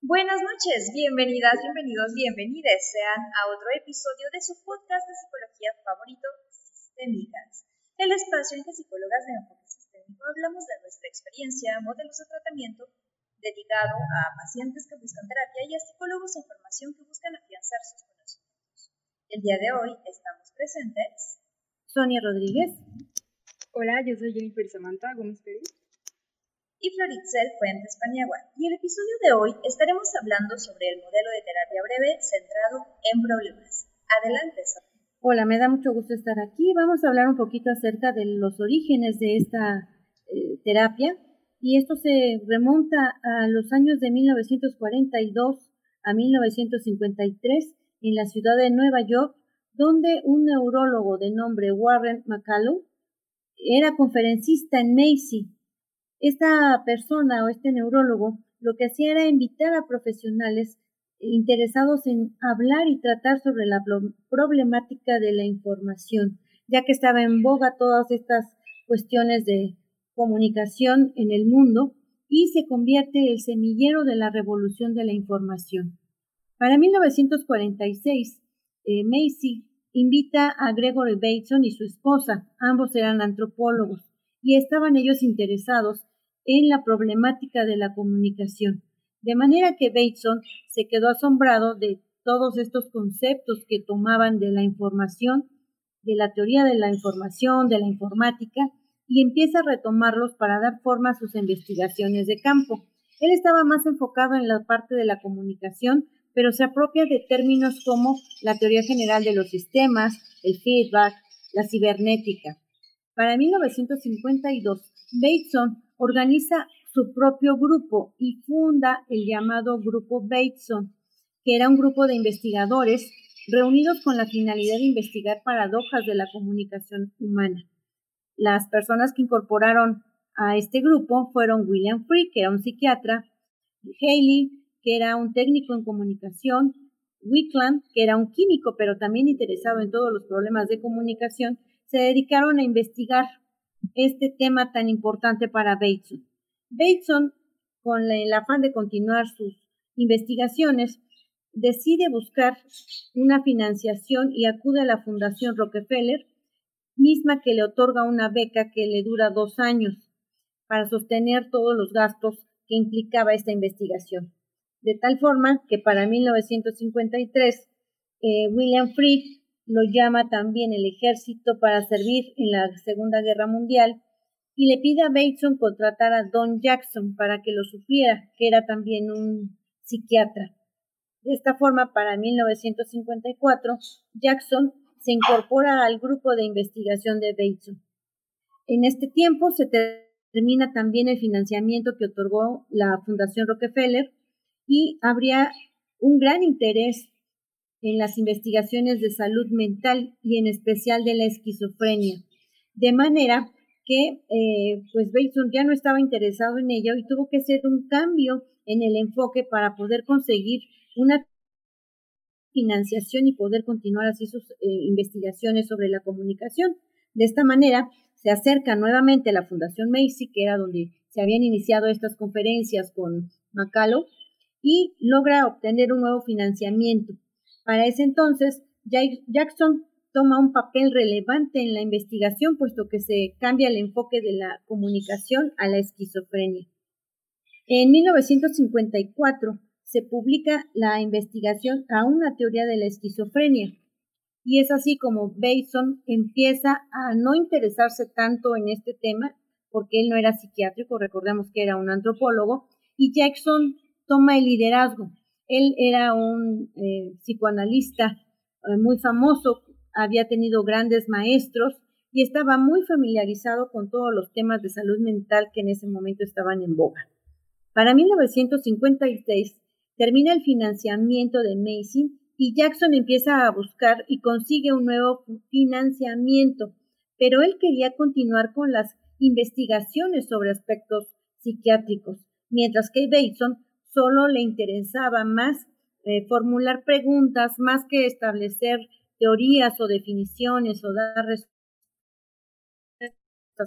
Buenas noches, bienvenidas, bienvenidos, bienvenidas sean a otro episodio de su podcast de psicología favorito, Sistémicas, el espacio en que psicólogas de enfoque sistémico hablamos de nuestra experiencia, modelos de tratamiento, dedicado a pacientes que buscan terapia y a psicólogos en formación que buscan afianzar sus conocimientos. El día de hoy estamos presentes Sonia Rodríguez. Hola, yo soy Jennifer Samantha Gómez Pérez y Floritzel Fuentes Paniagua. Y el episodio de hoy estaremos hablando sobre el modelo de terapia breve centrado en problemas. Adelante, Hola, me da mucho gusto estar aquí. Vamos a hablar un poquito acerca de los orígenes de esta eh, terapia. Y esto se remonta a los años de 1942 a 1953 en la ciudad de Nueva York, donde un neurólogo de nombre Warren McCallum era conferencista en Macy esta persona o este neurólogo lo que hacía era invitar a profesionales interesados en hablar y tratar sobre la problemática de la información, ya que estaba en boga todas estas cuestiones de comunicación en el mundo y se convierte el semillero de la revolución de la información. Para 1946, eh, Macy invita a Gregory Bateson y su esposa, ambos eran antropólogos, y estaban ellos interesados en la problemática de la comunicación. De manera que Bateson se quedó asombrado de todos estos conceptos que tomaban de la información, de la teoría de la información, de la informática, y empieza a retomarlos para dar forma a sus investigaciones de campo. Él estaba más enfocado en la parte de la comunicación, pero se apropia de términos como la teoría general de los sistemas, el feedback, la cibernética. Para 1952, Bateson organiza su propio grupo y funda el llamado Grupo Bateson, que era un grupo de investigadores reunidos con la finalidad de investigar paradojas de la comunicación humana. Las personas que incorporaron a este grupo fueron William Free, que era un psiquiatra, Haley, que era un técnico en comunicación, Wickland, que era un químico, pero también interesado en todos los problemas de comunicación, se dedicaron a investigar este tema tan importante para Bateson. Bateson, con el afán de continuar sus investigaciones, decide buscar una financiación y acude a la Fundación Rockefeller, misma que le otorga una beca que le dura dos años para sostener todos los gastos que implicaba esta investigación. De tal forma que para 1953 eh, William Frick lo llama también el ejército para servir en la Segunda Guerra Mundial y le pide a Bateson contratar a Don Jackson para que lo supliera, que era también un psiquiatra. De esta forma, para 1954, Jackson se incorpora al grupo de investigación de Bateson. En este tiempo se termina también el financiamiento que otorgó la Fundación Rockefeller y habría un gran interés en las investigaciones de salud mental y en especial de la esquizofrenia. De manera que eh, pues Bateson ya no estaba interesado en ello y tuvo que hacer un cambio en el enfoque para poder conseguir una financiación y poder continuar así sus eh, investigaciones sobre la comunicación. De esta manera, se acerca nuevamente a la Fundación Macy, que era donde se habían iniciado estas conferencias con Macalo, y logra obtener un nuevo financiamiento. Para ese entonces, Jackson toma un papel relevante en la investigación, puesto que se cambia el enfoque de la comunicación a la esquizofrenia. En 1954 se publica la investigación a una teoría de la esquizofrenia, y es así como Bateson empieza a no interesarse tanto en este tema, porque él no era psiquiátrico, recordemos que era un antropólogo, y Jackson toma el liderazgo. Él era un eh, psicoanalista eh, muy famoso, había tenido grandes maestros y estaba muy familiarizado con todos los temas de salud mental que en ese momento estaban en boga. Para 1956 termina el financiamiento de Macy y Jackson empieza a buscar y consigue un nuevo financiamiento, pero él quería continuar con las investigaciones sobre aspectos psiquiátricos, mientras que Bateson solo le interesaba más eh, formular preguntas más que establecer teorías o definiciones o dar respuestas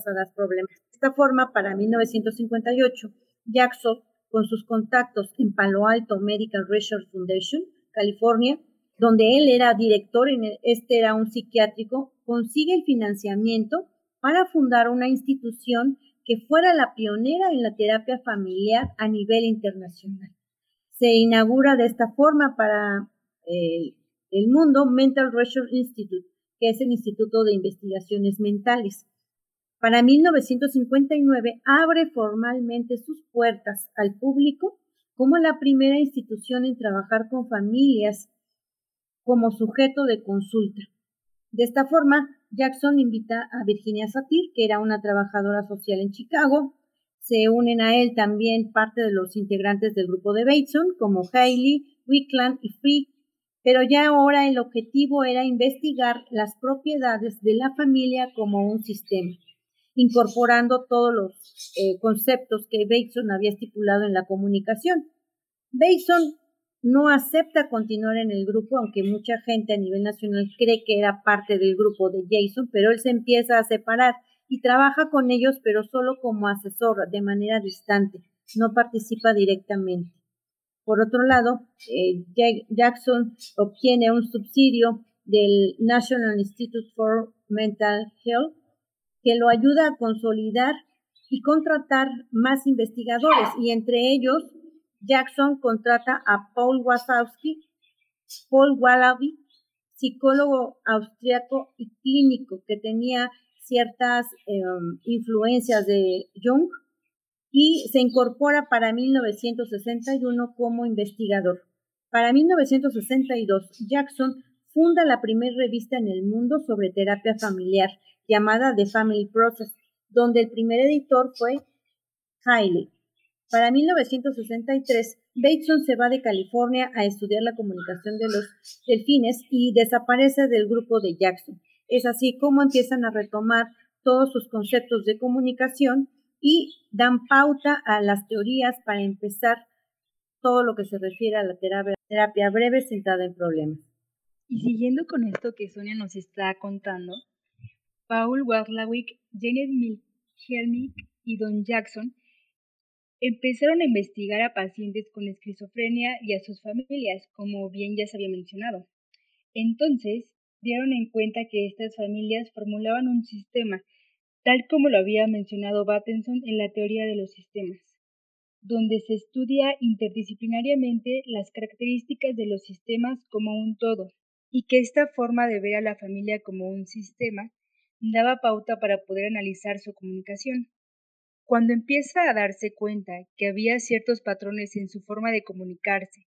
a los problemas. De esta forma, para 1958, Jackson, con sus contactos en Palo Alto Medical Research Foundation, California, donde él era director, en este era un psiquiátrico, consigue el financiamiento para fundar una institución que fuera la pionera en la terapia familiar a nivel internacional. Se inaugura de esta forma para eh, el mundo Mental Research Institute, que es el Instituto de Investigaciones Mentales. Para 1959 abre formalmente sus puertas al público como la primera institución en trabajar con familias como sujeto de consulta. De esta forma, Jackson invita a Virginia Satir, que era una trabajadora social en Chicago. Se unen a él también parte de los integrantes del grupo de Bateson, como Haley, Wickland y Free, pero ya ahora el objetivo era investigar las propiedades de la familia como un sistema, incorporando todos los eh, conceptos que Bateson había estipulado en la comunicación. Bateson no acepta continuar en el grupo, aunque mucha gente a nivel nacional cree que era parte del grupo de Jason, pero él se empieza a separar y trabaja con ellos, pero solo como asesor, de manera distante, no participa directamente. Por otro lado, eh, Jackson obtiene un subsidio del National Institute for Mental Health que lo ayuda a consolidar y contratar más investigadores y entre ellos Jackson contrata a Paul Wasowski, Paul Wallaby, psicólogo austriaco y clínico que tenía ciertas em, influencias de Jung y se incorpora para 1961 como investigador. Para 1962, Jackson funda la primera revista en el mundo sobre terapia familiar llamada The Family Process, donde el primer editor fue Hailey. Para 1963, Bateson se va de California a estudiar la comunicación de los delfines y desaparece del grupo de Jackson. Es así como empiezan a retomar todos sus conceptos de comunicación y dan pauta a las teorías para empezar todo lo que se refiere a la terapia, breve centrada en problemas. Y siguiendo con esto que Sonia nos está contando, Paul Warlawick, Janet Milhelmich y Don Jackson empezaron a investigar a pacientes con esquizofrenia y a sus familias, como bien ya se había mencionado. Entonces, dieron en cuenta que estas familias formulaban un sistema, tal como lo había mencionado Battenson en la teoría de los sistemas, donde se estudia interdisciplinariamente las características de los sistemas como un todo, y que esta forma de ver a la familia como un sistema daba pauta para poder analizar su comunicación. Cuando empieza a darse cuenta que había ciertos patrones en su forma de comunicarse,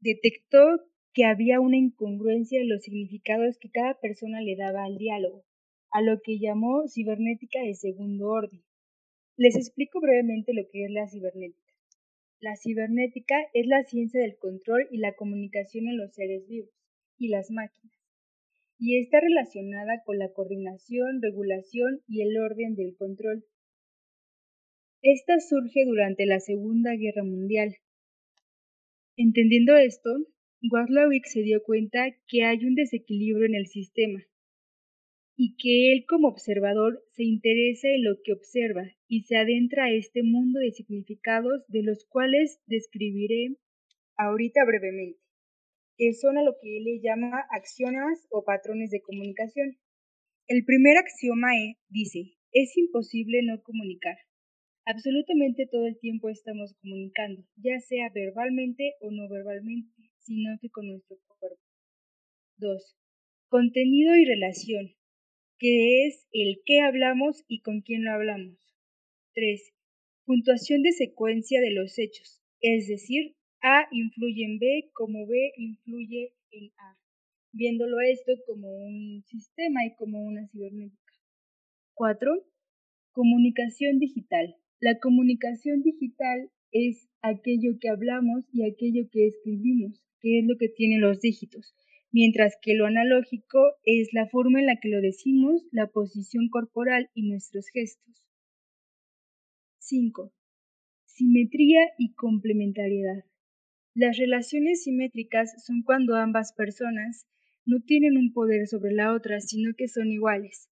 detectó que había una incongruencia en los significados que cada persona le daba al diálogo, a lo que llamó cibernética de segundo orden. Les explico brevemente lo que es la cibernética. La cibernética es la ciencia del control y la comunicación en los seres vivos y las máquinas, y está relacionada con la coordinación, regulación y el orden del control. Esta surge durante la Segunda Guerra Mundial. Entendiendo esto, Waslawick se dio cuenta que hay un desequilibrio en el sistema y que él como observador se interesa en lo que observa y se adentra a este mundo de significados de los cuales describiré ahorita brevemente son a lo que él le llama axiomas o patrones de comunicación. El primer axioma e dice, es imposible no comunicar. Absolutamente todo el tiempo estamos comunicando, ya sea verbalmente o no verbalmente, sino que con nuestro cuerpo. 2. Contenido y relación, que es el qué hablamos y con quién lo hablamos. 3. Puntuación de secuencia de los hechos, es decir, a influye en B como B influye en A, viéndolo esto como un sistema y como una cibernética. 4. Comunicación digital. La comunicación digital es aquello que hablamos y aquello que escribimos, que es lo que tienen los dígitos, mientras que lo analógico es la forma en la que lo decimos, la posición corporal y nuestros gestos. 5. Simetría y complementariedad. Las relaciones simétricas son cuando ambas personas no tienen un poder sobre la otra, sino que son iguales.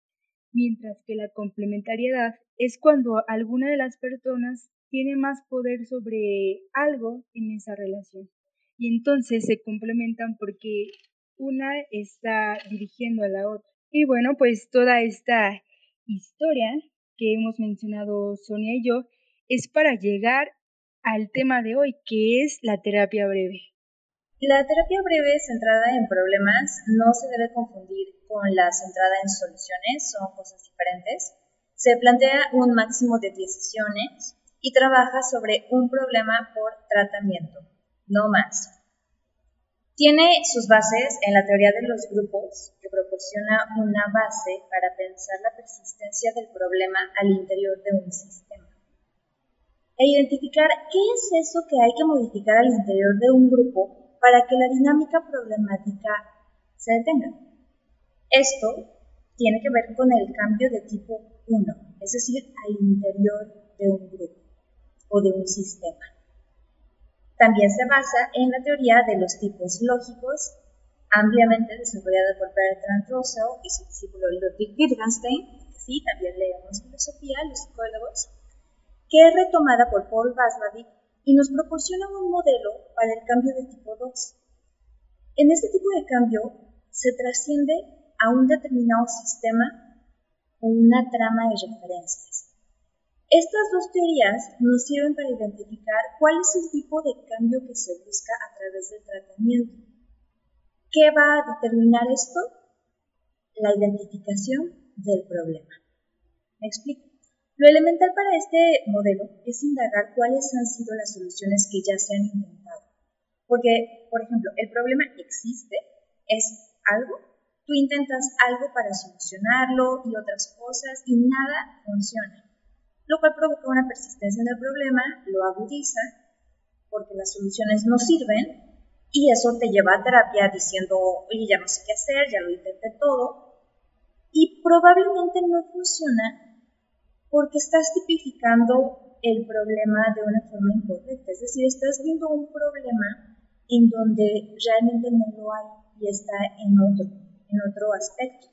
mientras que la complementariedad es cuando alguna de las personas tiene más poder sobre algo en esa relación. Y entonces se complementan porque una está dirigiendo a la otra. Y bueno, pues toda esta historia que hemos mencionado Sonia y yo es para llegar al tema de hoy, que es la terapia breve. La terapia breve centrada en problemas no se debe confundir con la centrada en soluciones, son cosas diferentes. Se plantea un máximo de 10 sesiones y trabaja sobre un problema por tratamiento, no más. Tiene sus bases en la teoría de los grupos, que proporciona una base para pensar la persistencia del problema al interior de un sistema. E identificar qué es eso que hay que modificar al interior de un grupo para que la dinámica problemática se detenga. Esto tiene que ver con el cambio de tipo 1, es decir, al interior de un grupo o de un sistema. También se basa en la teoría de los tipos lógicos, ampliamente desarrollada por Bertrand Russell y su discípulo Ludwig Wittgenstein, sí, también leemos filosofía, los psicólogos, que es retomada por Paul Vaslavic y nos proporciona un modelo para el cambio de tipo 2. En este tipo de cambio se trasciende a un determinado sistema o una trama de referencias. Estas dos teorías nos sirven para identificar cuál es el tipo de cambio que se busca a través del tratamiento. ¿Qué va a determinar esto? La identificación del problema. ¿Me explico? Lo elemental para este modelo es indagar cuáles han sido las soluciones que ya se han intentado. Porque, por ejemplo, el problema existe, es algo, tú intentas algo para solucionarlo y otras cosas y nada funciona lo cual provoca una persistencia en el problema, lo agudiza, porque las soluciones no sirven, y eso te lleva a terapia diciendo, oye, ya no sé qué hacer, ya lo intenté todo, y probablemente no funciona porque estás tipificando el problema de una forma incorrecta, es decir, estás viendo un problema en donde realmente no lo hay y está en otro, en otro aspecto.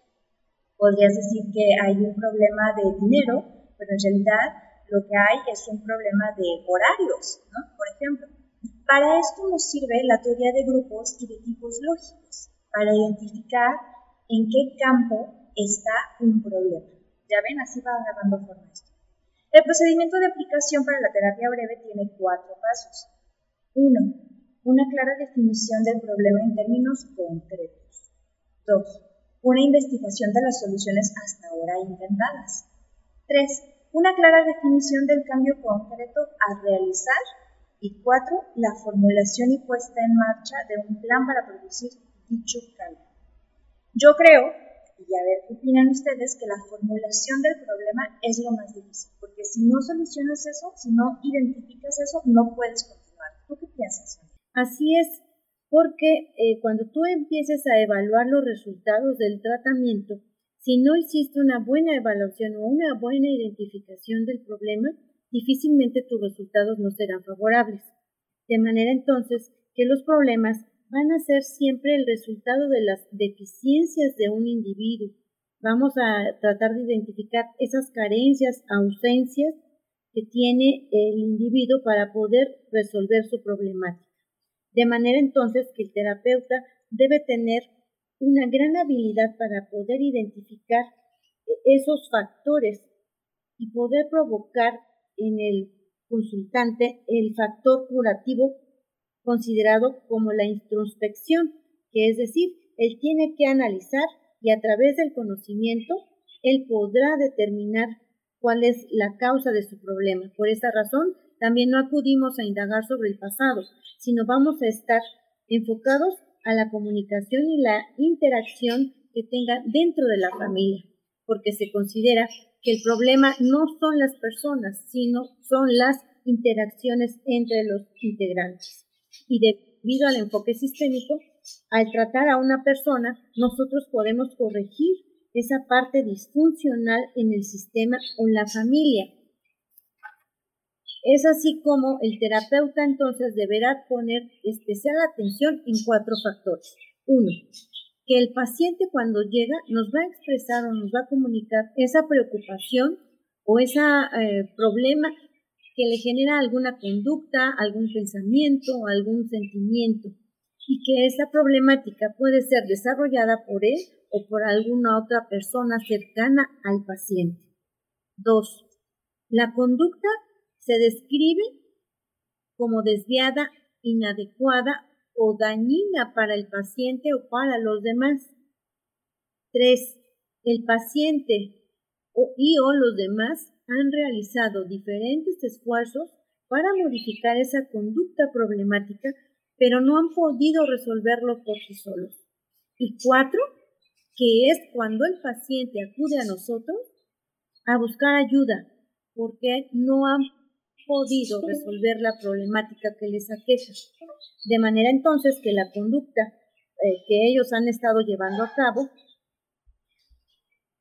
Podrías decir que hay un problema de dinero pero en realidad lo que hay es un problema de horarios, ¿no? Por ejemplo. Para esto nos sirve la teoría de grupos y de tipos lógicos, para identificar en qué campo está un problema. Ya ven, así va agarrando forma esto. El procedimiento de aplicación para la terapia breve tiene cuatro pasos. Uno, una clara definición del problema en términos concretos. Dos, una investigación de las soluciones hasta ahora intentadas. 3. Una clara definición del cambio concreto a realizar. Y 4. La formulación y puesta en marcha de un plan para producir dicho cambio. Yo creo, y a ver qué opinan ustedes, que la formulación del problema es lo más difícil, porque si no solucionas eso, si no identificas eso, no puedes continuar. ¿Tú qué piensas? Así es, porque eh, cuando tú empieces a evaluar los resultados del tratamiento, si no hiciste una buena evaluación o una buena identificación del problema, difícilmente tus resultados no serán favorables. De manera entonces que los problemas van a ser siempre el resultado de las deficiencias de un individuo. Vamos a tratar de identificar esas carencias, ausencias que tiene el individuo para poder resolver su problemática. De manera entonces que el terapeuta debe tener una gran habilidad para poder identificar esos factores y poder provocar en el consultante el factor curativo considerado como la introspección, que es decir, él tiene que analizar y a través del conocimiento él podrá determinar cuál es la causa de su problema. Por esa razón, también no acudimos a indagar sobre el pasado, sino vamos a estar enfocados a la comunicación y la interacción que tenga dentro de la familia, porque se considera que el problema no son las personas, sino son las interacciones entre los integrantes. Y debido al enfoque sistémico, al tratar a una persona, nosotros podemos corregir esa parte disfuncional en el sistema o en la familia es así como el terapeuta entonces deberá poner especial atención en cuatro factores. Uno, que el paciente cuando llega nos va a expresar o nos va a comunicar esa preocupación o ese eh, problema que le genera alguna conducta, algún pensamiento, algún sentimiento y que esa problemática puede ser desarrollada por él o por alguna otra persona cercana al paciente. 2. La conducta se describe como desviada, inadecuada o dañina para el paciente o para los demás. 3. El paciente y o los demás han realizado diferentes esfuerzos para modificar esa conducta problemática, pero no han podido resolverlo por sí solos. Y cuatro, que es cuando el paciente acude a nosotros a buscar ayuda, porque no han podido resolver la problemática que les aqueja. De manera entonces que la conducta eh, que ellos han estado llevando a cabo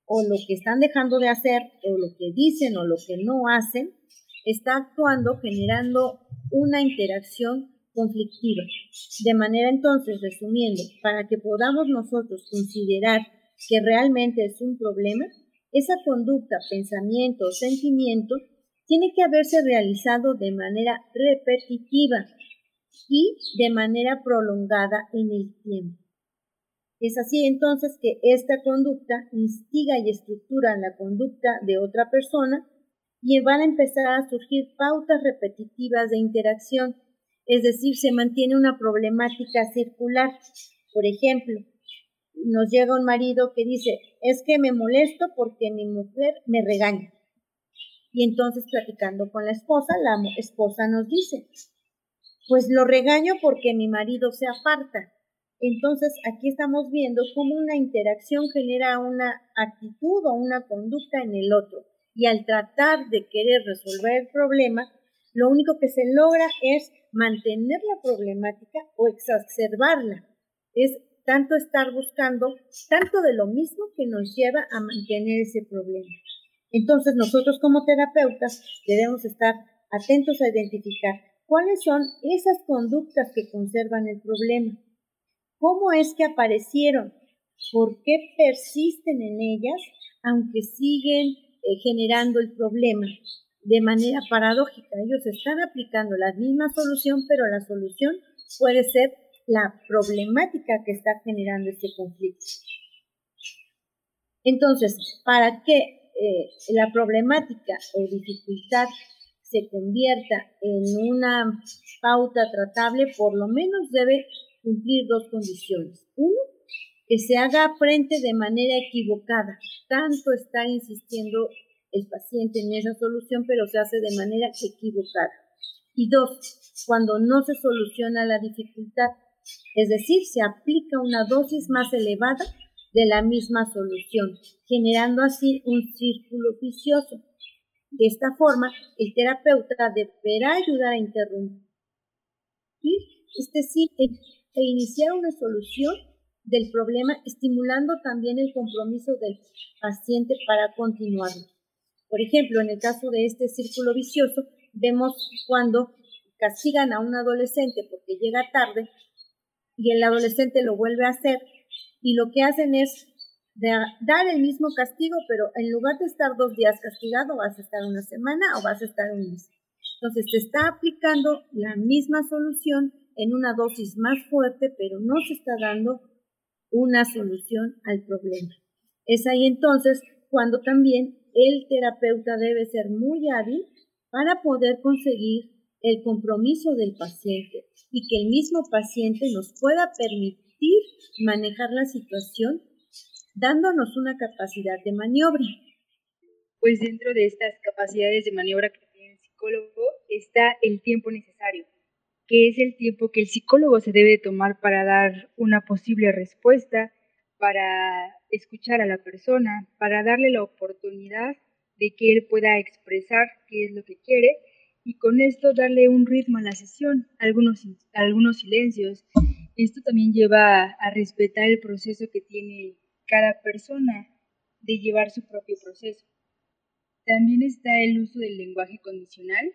o lo que están dejando de hacer, o lo que dicen o lo que no hacen, está actuando generando una interacción conflictiva. De manera entonces, resumiendo, para que podamos nosotros considerar que realmente es un problema, esa conducta, pensamiento o sentimiento tiene que haberse realizado de manera repetitiva y de manera prolongada en el tiempo. Es así entonces que esta conducta instiga y estructura la conducta de otra persona y van a empezar a surgir pautas repetitivas de interacción, es decir, se mantiene una problemática circular. Por ejemplo, nos llega un marido que dice, es que me molesto porque mi mujer me regaña. Y entonces platicando con la esposa, la esposa nos dice, pues lo regaño porque mi marido se aparta. Entonces, aquí estamos viendo cómo una interacción genera una actitud o una conducta en el otro. Y al tratar de querer resolver el problema, lo único que se logra es mantener la problemática o exacerbarla. Es tanto estar buscando tanto de lo mismo que nos lleva a mantener ese problema. Entonces, nosotros como terapeutas debemos estar atentos a identificar cuáles son esas conductas que conservan el problema ¿Cómo es que aparecieron? ¿Por qué persisten en ellas aunque siguen eh, generando el problema? De manera paradójica, ellos están aplicando la misma solución, pero la solución puede ser la problemática que está generando este conflicto. Entonces, para que eh, la problemática o dificultad se convierta en una pauta tratable, por lo menos debe cumplir dos condiciones. Uno, que se haga frente de manera equivocada. Tanto está insistiendo el paciente en esa solución, pero se hace de manera equivocada. Y dos, cuando no se soluciona la dificultad, es decir, se aplica una dosis más elevada de la misma solución, generando así un círculo vicioso. De esta forma, el terapeuta deberá ayudar a interrumpir este círculo e iniciar una solución del problema, estimulando también el compromiso del paciente para continuarlo. Por ejemplo, en el caso de este círculo vicioso, vemos cuando castigan a un adolescente porque llega tarde y el adolescente lo vuelve a hacer y lo que hacen es dar el mismo castigo, pero en lugar de estar dos días castigado, vas a estar una semana o vas a estar un mes. Entonces, se está aplicando la misma solución en una dosis más fuerte, pero no se está dando una solución al problema. Es ahí entonces cuando también el terapeuta debe ser muy hábil para poder conseguir el compromiso del paciente y que el mismo paciente nos pueda permitir manejar la situación dándonos una capacidad de maniobra. Pues dentro de estas capacidades de maniobra que tiene el psicólogo está el tiempo necesario que es el tiempo que el psicólogo se debe tomar para dar una posible respuesta, para escuchar a la persona, para darle la oportunidad de que él pueda expresar qué es lo que quiere y con esto darle un ritmo a la sesión, algunos, algunos silencios. Esto también lleva a respetar el proceso que tiene cada persona de llevar su propio proceso. También está el uso del lenguaje condicional,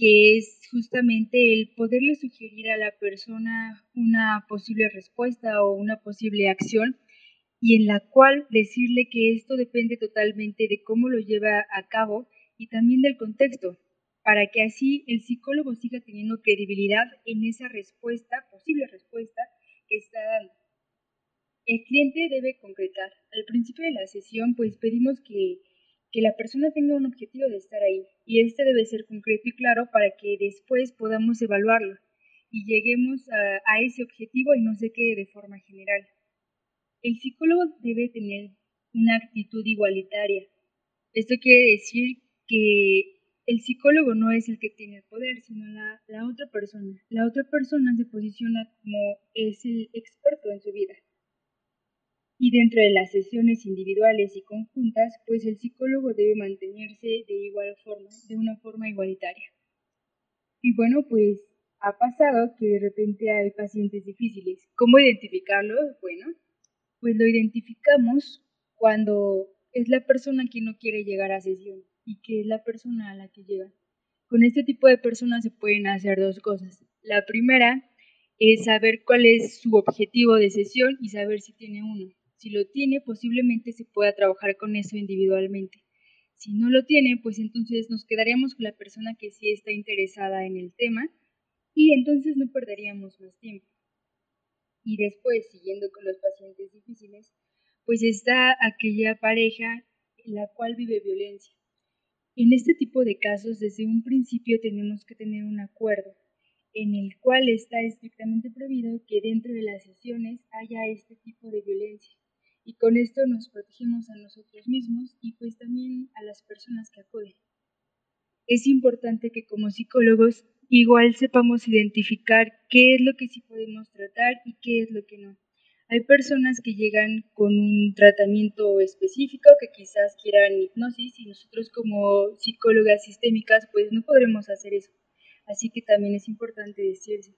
que es justamente el poderle sugerir a la persona una posible respuesta o una posible acción y en la cual decirle que esto depende totalmente de cómo lo lleva a cabo y también del contexto, para que así el psicólogo siga teniendo credibilidad en esa respuesta, posible respuesta que está dando. El cliente debe concretar. Al principio de la sesión, pues pedimos que, que la persona tenga un objetivo de estar ahí y este debe ser concreto y claro para que después podamos evaluarlo y lleguemos a, ese objetivo y no se quede de forma general. El psicólogo debe tener una actitud igualitaria. Esto quiere decir que el psicólogo no es el que tiene el poder, sino la, la, otra persona. La otra persona se posiciona como es el experto en su vida. Y dentro de las sesiones individuales y conjuntas, pues el psicólogo debe mantenerse de igual forma, de una forma igualitaria. Y bueno, pues ha pasado que de repente hay pacientes difíciles. ¿Cómo identificarlos? Bueno, pues lo identificamos cuando es la persona que no quiere llegar a sesión y que es la persona a la que llega. Con este tipo de personas se pueden hacer dos cosas. La primera es saber cuál es su objetivo de sesión y saber si tiene uno. Si lo tiene, posiblemente se pueda trabajar con eso individualmente. Si no lo tiene, pues entonces nos quedaríamos con la persona que sí está interesada en el tema y entonces no perderíamos más tiempo. Y después, siguiendo con los pacientes difíciles, pues está aquella pareja en la cual vive violencia. En este tipo de casos, desde un principio tenemos que tener un acuerdo en el cual está estrictamente prohibido que dentro de las sesiones haya este tipo de violencia. Y con esto nos protegemos a nosotros mismos y pues también a las personas que acuden. Es importante que como psicólogos igual sepamos identificar qué es lo que sí podemos tratar y qué es lo que no. Hay personas que llegan con un tratamiento específico que quizás quieran hipnosis y nosotros como psicólogas sistémicas pues no podremos hacer eso. Así que también es importante decirse.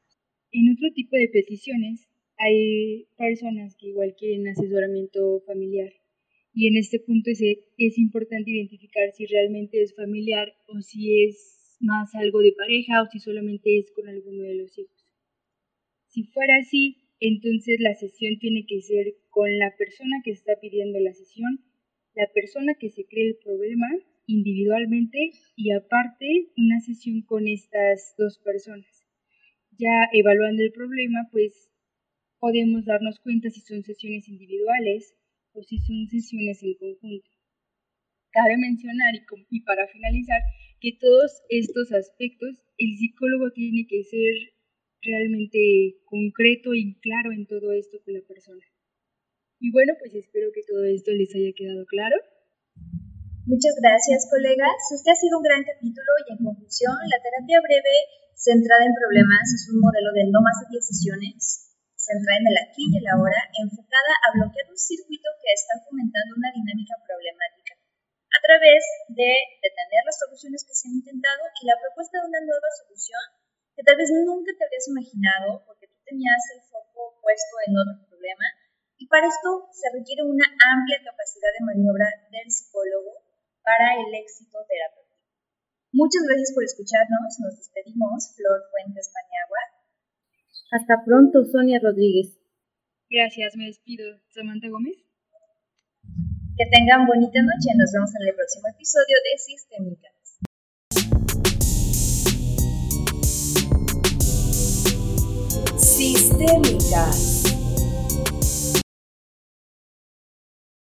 En otro tipo de peticiones hay personas que igual quieren asesoramiento familiar y en este punto es, es importante identificar si realmente es familiar o si es más algo de pareja o si solamente es con alguno de los hijos. Si fuera así, entonces la sesión tiene que ser con la persona que está pidiendo la sesión, la persona que se cree el problema individualmente y aparte una sesión con estas dos personas. Ya evaluando el problema, pues podemos darnos cuenta si son sesiones individuales o si son sesiones en conjunto. Cabe mencionar y, y para finalizar que todos estos aspectos el psicólogo tiene que ser realmente concreto y claro en todo esto con la persona. Y bueno, pues espero que todo esto les haya quedado claro. Muchas gracias, colegas. Este ha sido un gran capítulo y en conclusión, la terapia breve centrada en problemas es un modelo de no más de 10 sesiones, centrada en el aquí y el ahora, enfocada a bloquear un circuito que está fomentando una dinámica problemática a través de detener las soluciones que se han intentado y la propuesta de una nueva solución que tal vez nunca te habrías imaginado porque tú tenías el foco puesto en otro problema. Y para esto se requiere una amplia capacidad de maniobra del psicólogo para el éxito terapéutico. Muchas gracias por escucharnos. Nos despedimos. Flor Fuentes Paniagua. Hasta pronto, Sonia Rodríguez. Gracias, me despido. Samantha Gómez. Que tengan bonita noche. Nos vemos en el próximo episodio de Sistémicas. Sistémicas.